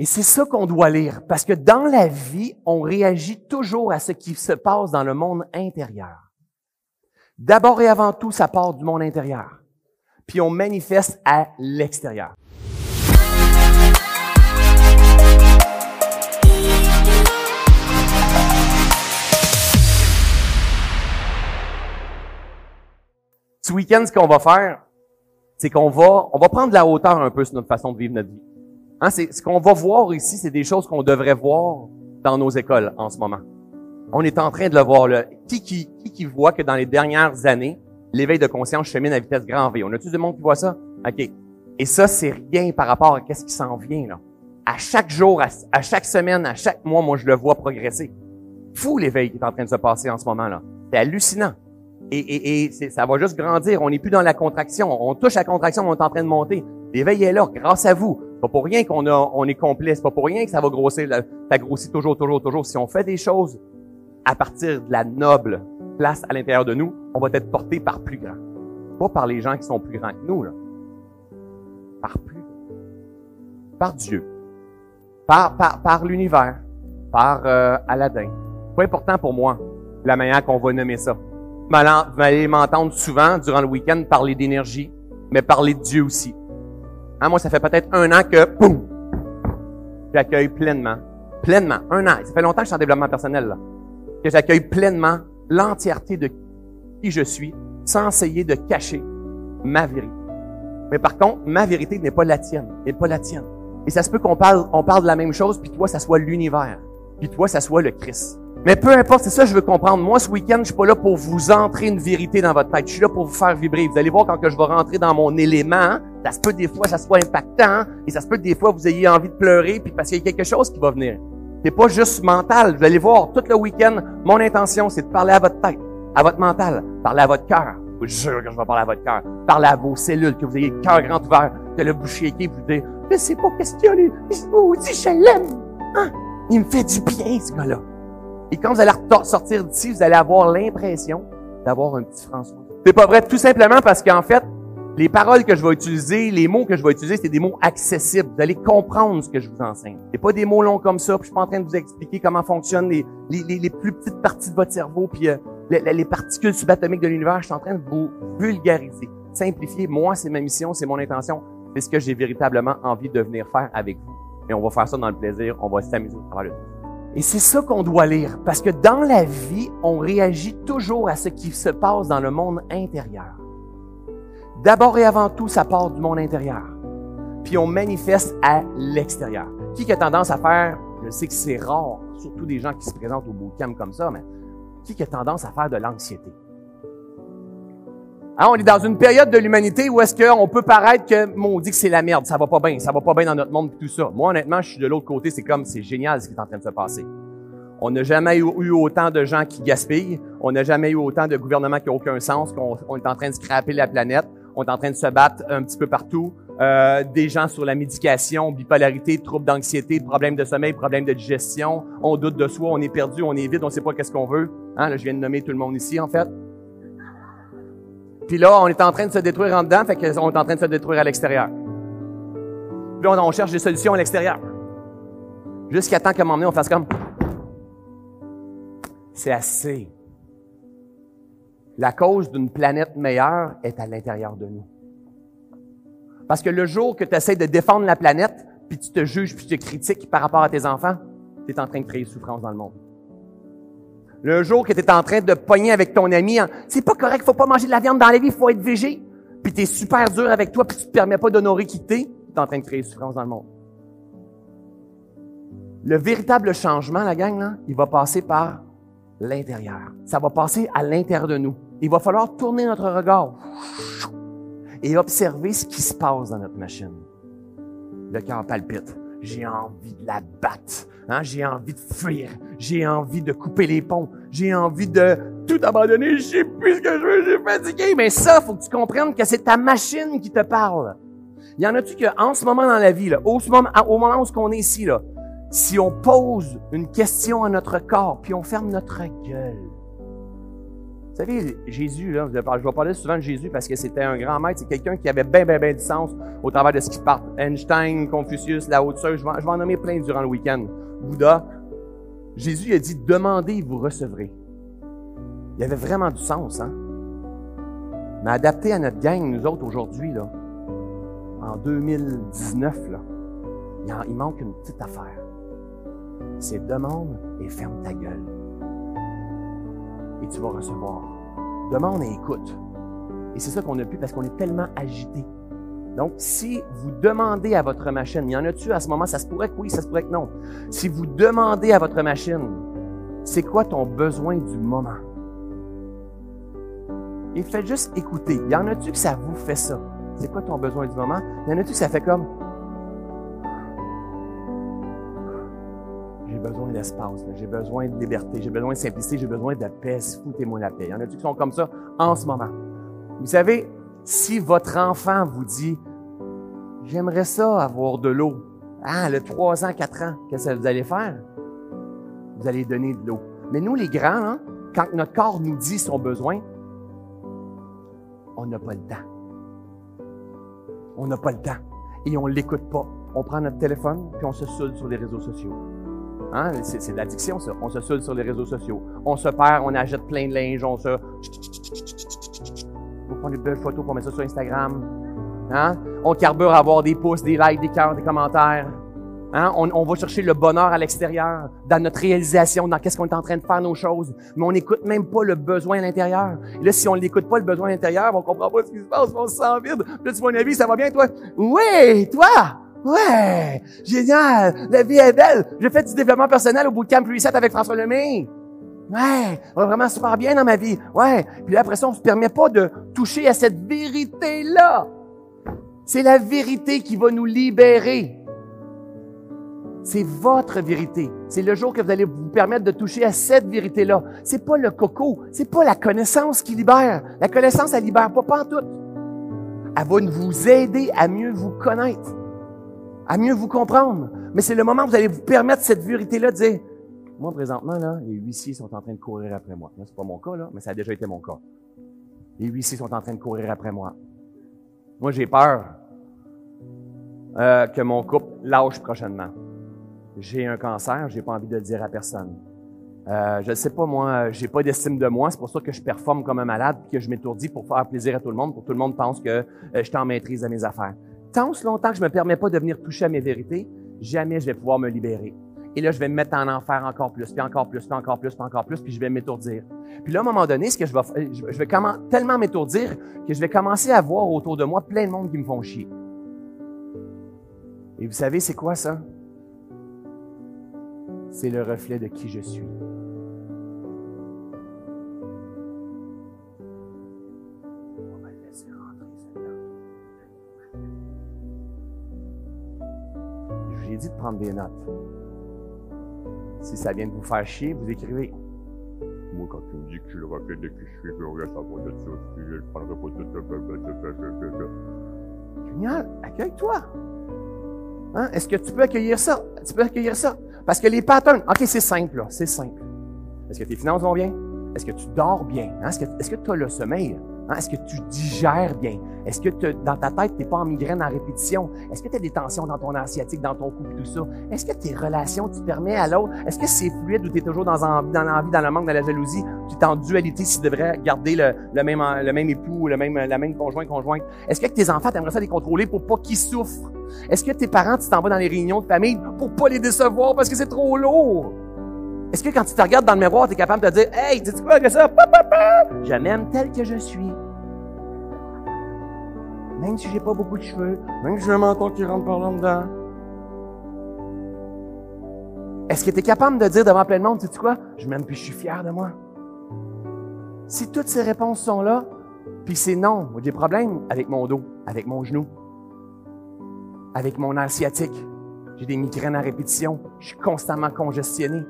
Et c'est ça qu'on doit lire, parce que dans la vie, on réagit toujours à ce qui se passe dans le monde intérieur. D'abord et avant tout, ça part du monde intérieur. Puis on manifeste à l'extérieur. Ce week-end, ce qu'on va faire, c'est qu'on va, on va prendre de la hauteur un peu sur notre façon de vivre notre vie. Hein, ce qu'on va voir ici, c'est des choses qu'on devrait voir dans nos écoles en ce moment. On est en train de le voir là. Qui qui, qui, voit que dans les dernières années, l'éveil de conscience chemine à vitesse grand V? On a-tu du monde qui voit ça? OK. Et ça, c'est rien par rapport à qu'est-ce qui s'en vient, là. À chaque jour, à, chaque semaine, à chaque mois, moi, je le vois progresser. Fou l'éveil qui est en train de se passer en ce moment, là. C'est hallucinant. Et, et, et ça va juste grandir. On n'est plus dans la contraction. On touche la contraction, on est en train de monter. L'éveil est là, grâce à vous. Pas pour rien qu'on a, on est complet. C'est pas pour rien que ça va grossir. Ça grossit toujours, toujours, toujours. Si on fait des choses à partir de la noble place à l'intérieur de nous, on va être porté par plus grand. Pas par les gens qui sont plus grands que nous. Par plus. Par Dieu. Par, par, par l'univers. Par euh, Aladdin. Pas important pour moi, la manière qu'on va nommer ça. Vous allez m'entendre souvent, durant le week-end, parler d'énergie, mais parler de Dieu aussi. Hein, moi, ça fait peut-être un an que, boum, j'accueille pleinement, pleinement, un an. Ça fait longtemps que je suis en développement personnel, là. Que j'accueille pleinement l'entièreté de qui je suis, sans essayer de cacher ma vérité. Mais par contre, ma vérité n'est pas la tienne, n'est pas la tienne. Et ça se peut qu'on parle, on parle de la même chose, puis toi, ça soit l'univers, puis toi, ça soit le Christ. Mais peu importe, c'est ça que je veux comprendre. Moi, ce week-end, je suis pas là pour vous entrer une vérité dans votre tête. Je suis là pour vous faire vibrer. Vous allez voir quand que je vais rentrer dans mon élément, ça se peut des fois ça soit impactant, et ça se peut des fois vous ayez envie de pleurer, puis parce qu'il y a quelque chose qui va venir. C'est pas juste mental. Vous allez voir, tout le week-end, mon intention, c'est de parler à votre tête, à votre mental, parler à votre cœur. Je vous jure que je vais parler à votre cœur. Parler à vos cellules, que vous ayez le cœur grand ouvert, que le boucher qui vous dit, je sais pas a, lui. dit, je l'aime. Hein? Il me fait du bien, ce gars-là. Et quand vous allez sortir d'ici, vous allez avoir l'impression d'avoir un petit François. C'est pas vrai, tout simplement parce qu'en fait, les paroles que je vais utiliser, les mots que je vais utiliser, c'est des mots accessibles. Vous allez comprendre ce que je vous enseigne. C'est pas des mots longs comme ça. Puis je suis pas en train de vous expliquer comment fonctionnent les, les, les, plus petites parties de votre cerveau, puis euh, les, les, particules subatomiques de l'univers. Je suis en train de vous vulgariser, simplifier. Moi, c'est ma mission, c'est mon intention. C'est ce que j'ai véritablement envie de venir faire avec vous. Et on va faire ça dans le plaisir. On va s'amuser au travers tout. Et c'est ça qu'on doit lire, parce que dans la vie, on réagit toujours à ce qui se passe dans le monde intérieur. D'abord et avant tout, ça part du monde intérieur. Puis on manifeste à l'extérieur. Qui a tendance à faire, je sais que c'est rare, surtout des gens qui se présentent au bootcamp comme ça, mais qui a tendance à faire de l'anxiété? Hein, on est dans une période de l'humanité où est-ce qu'on peut paraître que, on dit que c'est la merde, ça va pas bien, ça va pas bien dans notre monde, tout ça. Moi, honnêtement, je suis de l'autre côté, c'est comme, c'est génial ce qui est en train de se passer. On n'a jamais eu, autant de gens qui gaspillent, on n'a jamais eu autant de gouvernements qui n'ont aucun sens, qu'on est en train de scraper la planète, on est en train de se battre un petit peu partout. Euh, des gens sur la médication, bipolarité, troubles d'anxiété, problèmes de sommeil, problèmes de digestion, on doute de soi, on est perdu, on est vide, on sait pas qu'est-ce qu'on veut. Hein, là, je viens de nommer tout le monde ici, en fait. Puis là, on est en train de se détruire en dedans, fait qu'on est en train de se détruire à l'extérieur. Puis là, on, cherche des solutions à l'extérieur. Jusqu'à temps qu'à un moment donné, on fasse comme... C'est assez. La cause d'une planète meilleure est à l'intérieur de nous. Parce que le jour que tu essaies de défendre la planète, puis tu te juges, puis tu te critiques par rapport à tes enfants, tu es en train de créer souffrance dans le monde. Le jour que tu es en train de pogner avec ton ami, c'est pas correct, faut pas manger de la viande dans la vie, faut être végé. Puis tu es super dur avec toi, puis tu te permets pas d'honorer qui t'es, tu es en train de créer souffrance dans le monde. Le véritable changement, la gang, là, il va passer par l'intérieur. Ça va passer à l'intérieur de nous. Il va falloir tourner notre regard et observer ce qui se passe dans notre machine. Le cœur palpite. J'ai envie de la battre. Hein? J'ai envie de fuir. J'ai envie de couper les ponts. J'ai envie de tout abandonner. Je sais plus ce que je veux. J'ai fatigué. Mais ça, faut que tu comprennes que c'est ta machine qui te parle. Il y en a-tu qu'en ce moment dans la vie, là, au, moment, au moment où on est ici, si on pose une question à notre corps, puis on ferme notre gueule, Vous savez, Jésus, je vais parler souvent de Jésus parce que c'était un grand maître, c'est quelqu'un qui avait bien, bien, bien du sens au travers de ce qui part. Einstein, Confucius, Tzu, je vais, je vais en nommer plein durant le week-end. Bouddha. Jésus a dit, demandez, vous recevrez. Il avait vraiment du sens, hein? Mais adapté à notre gang, nous autres, aujourd'hui, en 2019, là, il, il manque une petite affaire. C'est demande et ferme ta gueule et tu vas recevoir. Demande et écoute. Et c'est ça qu'on a pu parce qu'on est tellement agité. Donc, si vous demandez à votre machine, y en a-tu à ce moment, ça se pourrait que oui, ça se pourrait que non. Si vous demandez à votre machine, c'est quoi ton besoin du moment? Et faites juste écouter. Il y en a-tu que ça vous fait ça? C'est quoi ton besoin du moment? Il y en a-tu que ça fait comme, besoin d'espace, j'ai besoin de liberté, j'ai besoin de simplicité, j'ai besoin de paix. Foutez-moi la paix. Il y en a qui sont comme ça en ce moment. Vous savez, si votre enfant vous dit, j'aimerais ça avoir de l'eau, ah, le 3 ans, 4 ans, qu'est-ce que vous allez faire? Vous allez donner de l'eau. Mais nous, les grands, hein, quand notre corps nous dit son besoin, on n'a pas le temps. On n'a pas le temps. Et on l'écoute pas. On prend notre téléphone, puis on se saoule sur les réseaux sociaux. Hein? C'est, de l'addiction, ça. On se saoule sur les réseaux sociaux. On se perd, on achète plein de linge, on se... On prend des belles photos pour mettre ça sur Instagram. Hein? On carbure à avoir des pouces, des likes, des cœurs, des commentaires. Hein? On, va chercher le bonheur à l'extérieur, dans notre réalisation, dans qu'est-ce qu'on est en train de faire nos choses. Mais on n'écoute même pas le besoin à l'intérieur. Là, si on n'écoute pas le besoin à l'intérieur, on comprend pas ce qui se passe, on se sent vide. Là, tu vois, avis, ça va bien, toi? Oui, toi! Ouais! Génial! La vie est belle! J'ai fait du développement personnel au bootcamp Reset avec François Lemay. Ouais! va vraiment super bien dans ma vie. Ouais! Puis là, après ça, on se permet pas de toucher à cette vérité-là. C'est la vérité qui va nous libérer. C'est votre vérité. C'est le jour que vous allez vous permettre de toucher à cette vérité-là. C'est pas le coco. C'est pas la connaissance qui libère. La connaissance, elle libère pas, pas. Elle va vous aider à mieux vous connaître à mieux vous comprendre. Mais c'est le moment où vous allez vous permettre cette vérité-là de dire, moi, présentement, là, les huissiers sont en train de courir après moi. c'est pas mon cas, là, mais ça a déjà été mon cas. Les huissiers sont en train de courir après moi. Moi, j'ai peur euh, que mon couple lâche prochainement. J'ai un cancer, j'ai pas envie de le dire à personne. Euh, je ne sais pas, moi, j'ai pas d'estime de moi, c'est pour ça que je performe comme un malade, que je m'étourdis pour faire plaisir à tout le monde, pour que tout le monde pense que euh, je en maîtrise de mes affaires tant ce longtemps que je me permets pas de venir toucher à mes vérités, jamais je vais pouvoir me libérer. Et là, je vais me mettre en enfer encore plus, puis encore plus, puis encore plus, puis encore plus, puis je vais m'étourdir. Puis là, à un moment donné, ce que je vais, je vais tellement m'étourdir que je vais commencer à voir autour de moi plein de monde qui me font chier. Et vous savez, c'est quoi ça? C'est le reflet de qui je suis. Prendre des notes. Si ça vient de vous faire chier, vous écrivez. Moi, quand tu me dis que je suis le reflet de qui je suis, je regarde ça de ça, je prendrai pas de Génial, accueille-toi. Hein? Est-ce que tu peux accueillir ça? Tu peux accueillir ça? Parce que les patterns, OK, c'est simple, là, c'est simple. Est-ce que tes finances vont bien? Est-ce que tu dors bien? Hein? Est-ce que tu as le sommeil? Hein? Est-ce que tu digères bien? Est-ce que dans ta tête, tu n'es pas en migraine en répétition? Est-ce que tu des tensions dans ton asiatique, dans ton couple, tout ça? Est-ce que tes relations, tu permets à l'autre? Est-ce que c'est fluide ou tu es toujours dans, l'envie, dans dans le manque, dans la jalousie? Tu es en dualité si tu devrais garder le, le, même, le même époux, le même, la même conjoint, conjointe? Est-ce que tes enfants, tu aimerais ça les contrôler pour pas qu'ils souffrent? Est-ce que tes parents, tu t'en vas dans les réunions de famille pour pas les décevoir parce que c'est trop lourd? Est-ce que quand tu te regardes dans le miroir, tu es capable de te dire, hey, dis-tu quoi que ça? Je m'aime tel que je suis même si j'ai pas beaucoup de cheveux, même si j'ai un menton qui rentre par là dedans. Est-ce que tu es capable de dire devant plein de monde, sais-tu quoi? Je m'aime puis je suis fier de moi. Si toutes ces réponses sont là, puis c'est non, j'ai des problèmes avec mon dos, avec mon genou, avec mon nerf sciatique. J'ai des migraines à répétition. Je suis constamment congestionné.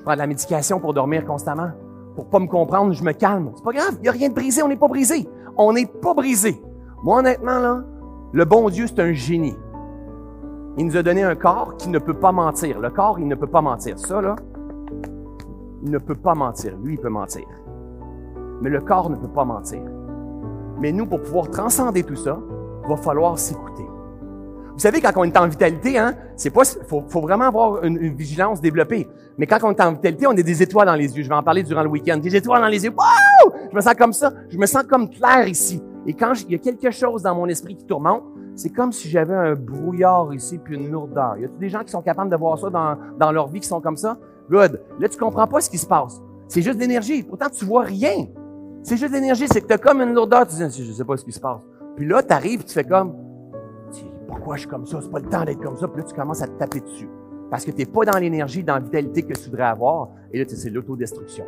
Je prends de la médication pour dormir constamment. Pour pas me comprendre, je me calme. C'est pas grave, il n'y a rien de brisé, on n'est pas brisé. On n'est pas brisé. Moi, honnêtement, là, le bon Dieu, c'est un génie. Il nous a donné un corps qui ne peut pas mentir. Le corps, il ne peut pas mentir. Ça, là, il ne peut pas mentir. Lui, il peut mentir. mais le corps ne peut pas mentir. Mais nous, pour pouvoir transcender tout ça, va falloir s'écouter. Vous savez, quand on est en vitalité, hein, c'est pas, faut, faut vraiment avoir une, vigilance développée. Mais quand on est en vitalité, on a des étoiles dans les yeux. Je vais en parler durant le week-end. Des étoiles dans les yeux. Wow! Je me sens comme ça. Je me sens comme clair ici. Et quand il y a quelque chose dans mon esprit qui tourmente, c'est comme si j'avais un brouillard ici puis une lourdeur. Y a des gens qui sont capables de voir ça dans, dans leur vie qui sont comme ça? Good. Là, tu comprends pas ce qui se passe. C'est juste l'énergie. Pourtant, tu vois rien. C'est juste l'énergie. C'est que tu as comme une lourdeur. Tu dis, je sais pas ce qui se passe. Puis là, tu arrives, tu fais comme, pourquoi je suis comme ça? C'est pas le temps d'être comme ça. Puis là, tu commences à te taper dessus. Parce que tu n'es pas dans l'énergie, dans la vitalité que tu voudrais avoir. Et là, c'est l'autodestruction.